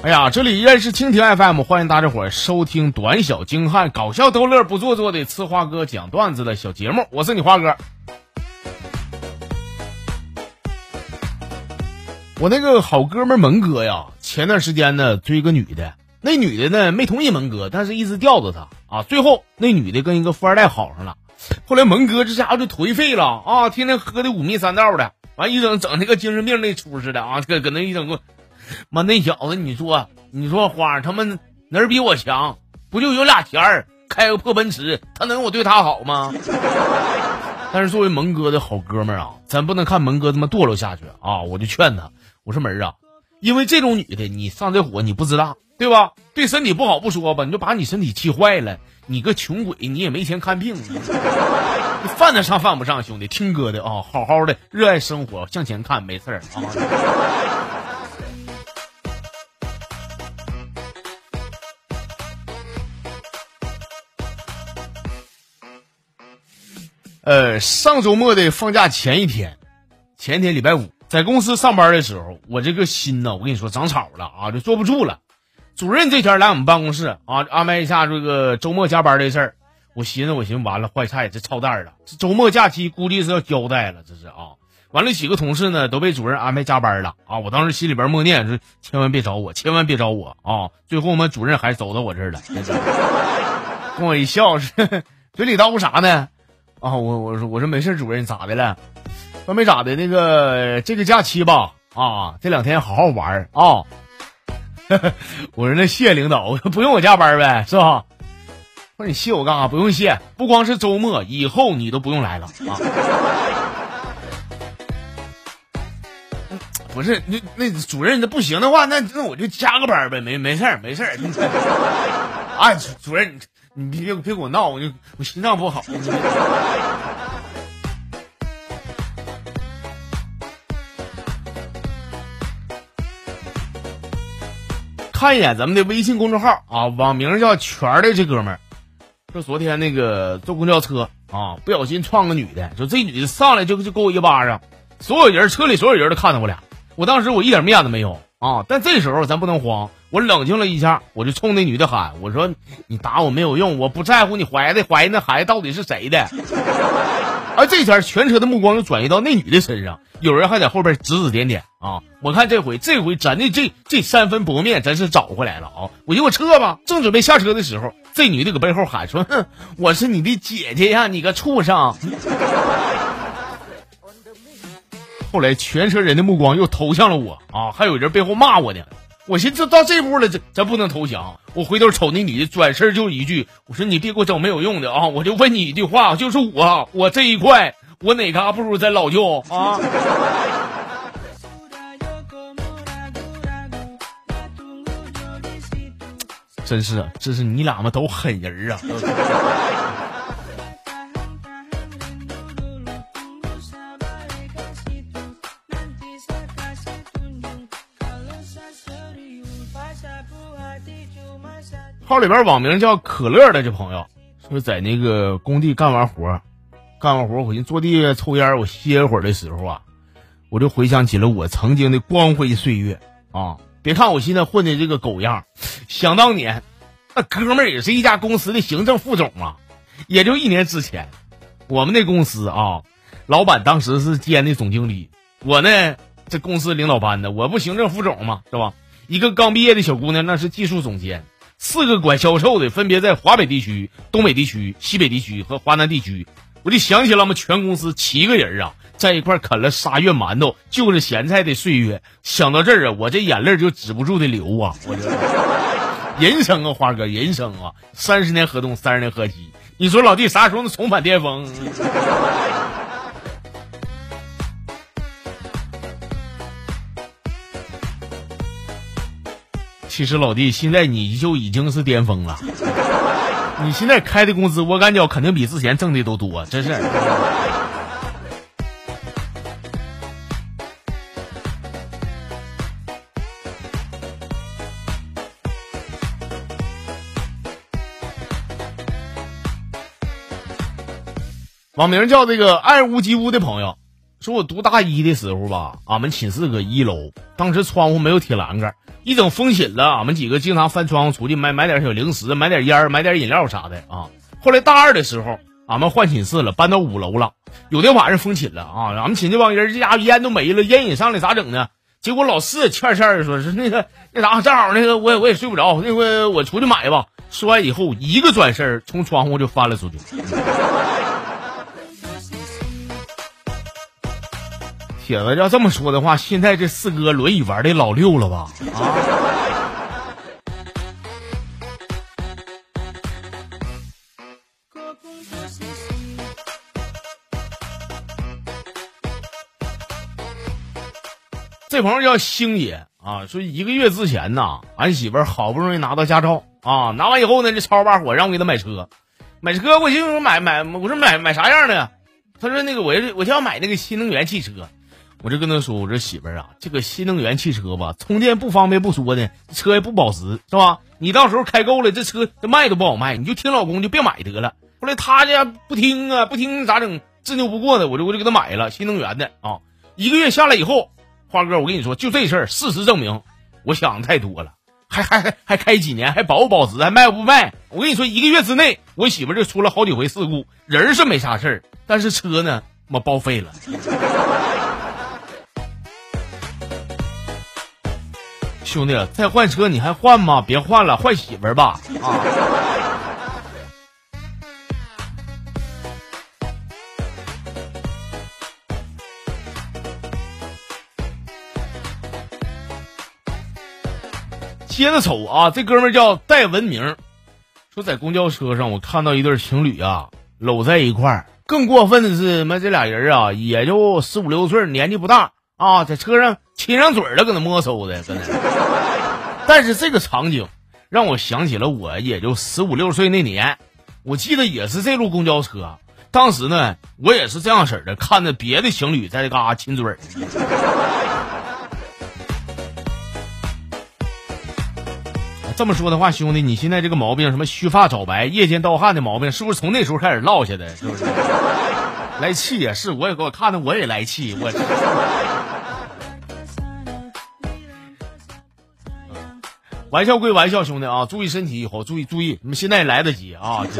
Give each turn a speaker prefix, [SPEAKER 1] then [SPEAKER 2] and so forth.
[SPEAKER 1] 哎呀，这里依然是蜻蜓 FM，欢迎大家伙收听短小精悍、搞笑逗乐、不做作的呲花哥讲段子的小节目，我是你花哥。我那个好哥们蒙哥呀，前段时间呢追个女的，那女的呢没同意蒙哥，但是一直吊着他啊。最后那女的跟一个富二代好上了，后来蒙哥这家伙就颓废了啊，天天喝的五迷三道的，完一整整那个精神病那出似的啊，搁搁那一整个。妈，那小子，你说，你说花他们哪儿比我强？不就有俩钱儿，开个破奔驰，他能我对他好吗？但是作为蒙哥的好哥们儿啊，咱不能看蒙哥他妈堕落下去啊！我就劝他，我说门儿啊，因为这种女的，你上这火你不知道，对吧？对身体不好不说吧，你就把你身体气坏了。你个穷鬼，你也没钱看病，你犯得上犯不上？兄弟，听哥的啊，好好的热爱生活，向前看，没事儿啊。呃，上周末的放假前一天，前天礼拜五，在公司上班的时候，我这个心呢，我跟你说长草了啊，就坐不住了。主任这天来我们办公室啊，安排一下这个周末加班的事儿。我寻思，我寻思完了，坏菜，这操蛋了，这周末假期估计是要交代了，这是啊。完了，几个同事呢都被主任安排加班了啊。我当时心里边默念说，千万别找我，千万别找我啊。最后我们主任还走到我这儿了，跟我一笑，是 嘴里叨咕啥呢？啊，我我说我说没事，主任咋的了？说没咋的，那个这个假期吧，啊，这两天好好玩啊。我说那谢领导，不用我加班呗，是吧？我说你谢我干啥？不用谢，不光是周末，以后你都不用来了啊。不是，那那主任那不行的话，那那我就加个班呗，没没事儿没事儿。哎，主任。你别别给我闹，我就我心脏不好。看一眼咱们的微信公众号啊，网名叫全的这哥们儿，说昨天那个坐公交车啊，不小心撞个女的，说这女的上来就就给我一巴掌，所有人车里所有人都看到我俩，我当时我一点面子没有啊，但这时候咱不能慌。我冷静了一下，我就冲那女的喊：“我说你打我没有用，我不在乎你怀的怀那孩子到底是谁的。”而这前全车的目光又转移到那女的身上，有人还在后边指指点点啊！我看这回这回咱的这这三分薄面真是找回来了啊！我就我撤吧，正准备下车的时候，这女的搁背后喊说：“哼，我是你的姐姐呀，你个畜生！” 后来全车人的目光又投向了我啊，还有人背后骂我呢。我寻思到这步了，这咱不能投降。我回头瞅那女的，转身就一句：“我说你别给我整没有用的啊！我就问你一句话，就是我，我这一块，我哪嘎不如咱老舅啊？”真是，这是你俩嘛都狠人啊！号里边网名叫可乐的这朋友说，在那个工地干完活，干完活回去坐地下抽烟，我歇会儿的时候啊，我就回想起了我曾经的光辉岁月啊！别看我现在混的这个狗样，想当年，那哥们儿也是一家公司的行政副总啊。也就一年之前，我们那公司啊，老板当时是兼的总经理，我呢这公司领导班的，我不行政副总嘛，是吧？一个刚毕业的小姑娘，那是技术总监。四个管销售的分别在华北地区、东北地区、西北地区和华南地区，我就想起了我们全公司七个人啊，在一块啃了仨月馒头、就着咸菜的岁月。想到这儿啊，我这眼泪就止不住的流啊！我这人生啊，花哥，人生啊，三十年河东，三十年河西。你说老弟啥时候能重返巅峰？其实老弟，现在你就已经是巅峰了。你现在开的工资，我感觉肯定比之前挣的都多，真是。网名叫这个爱屋及乌的朋友说，我读大一的时候吧，俺们寝室搁一楼，当时窗户没有铁栏杆。一整封寝了，俺们几个经常翻窗户出去买买点小零食，买点烟买点饮料啥的啊。后来大二的时候，俺们换寝室了，搬到五楼了。有的晚上封寝了啊，俺们寝这帮人这家伙烟都没了，烟瘾上来咋整呢？结果老四欠欠的说是那个那啥，正好那个我也我也睡不着，那回我出去买吧。说完以后，一个转身从窗户就翻了出去。铁子要这么说的话，现在这四哥轮椅玩的老六了吧？啊！这朋友叫星爷啊，说一个月之前呐，俺媳妇好不容易拿到驾照啊，拿完以后呢，这超把火让我给她买车，买车我就买买，我说买买啥样的？他说那个我我就要买那个新能源汽车。我就跟他说：“我说媳妇儿啊，这个新能源汽车吧，充电不方便不说呢，车也不保值，是吧？你到时候开够了，这车这卖都不好卖，你就听老公就别买得了。”后来他家不听啊，不听咋整？执拗不过的，我就我就给他买了新能源的啊。一个月下来以后，花哥，我跟你说，就这事儿，事实证明，我想的太多了。还还还还开几年，还保不保值，还卖不卖？我跟你说，一个月之内，我媳妇就出了好几回事故，人是没啥事儿，但是车呢，妈报废了。兄弟，再换车你还换吗？别换了，换媳妇儿吧。啊！接着瞅啊，这哥们叫戴文明，说在公交车上我看到一对情侣啊搂在一块儿，更过分的是，妈这俩人啊也就十五六岁，年纪不大啊，在车上亲上嘴了，搁那摸搜的，真的。但是这个场景让我想起了我也就十五六岁那年，我记得也是这路公交车，当时呢我也是这样式的，看着别的情侣在这嘎亲嘴。这么说的话，兄弟，你现在这个毛病，什么须发早白、夜间盗汗的毛病，是不是从那时候开始落下的？是不是？来气也是，我也给我看的，我也来气，我。玩笑归玩笑，兄弟啊，注意身体，以后注意注意，你们现在也来得及啊。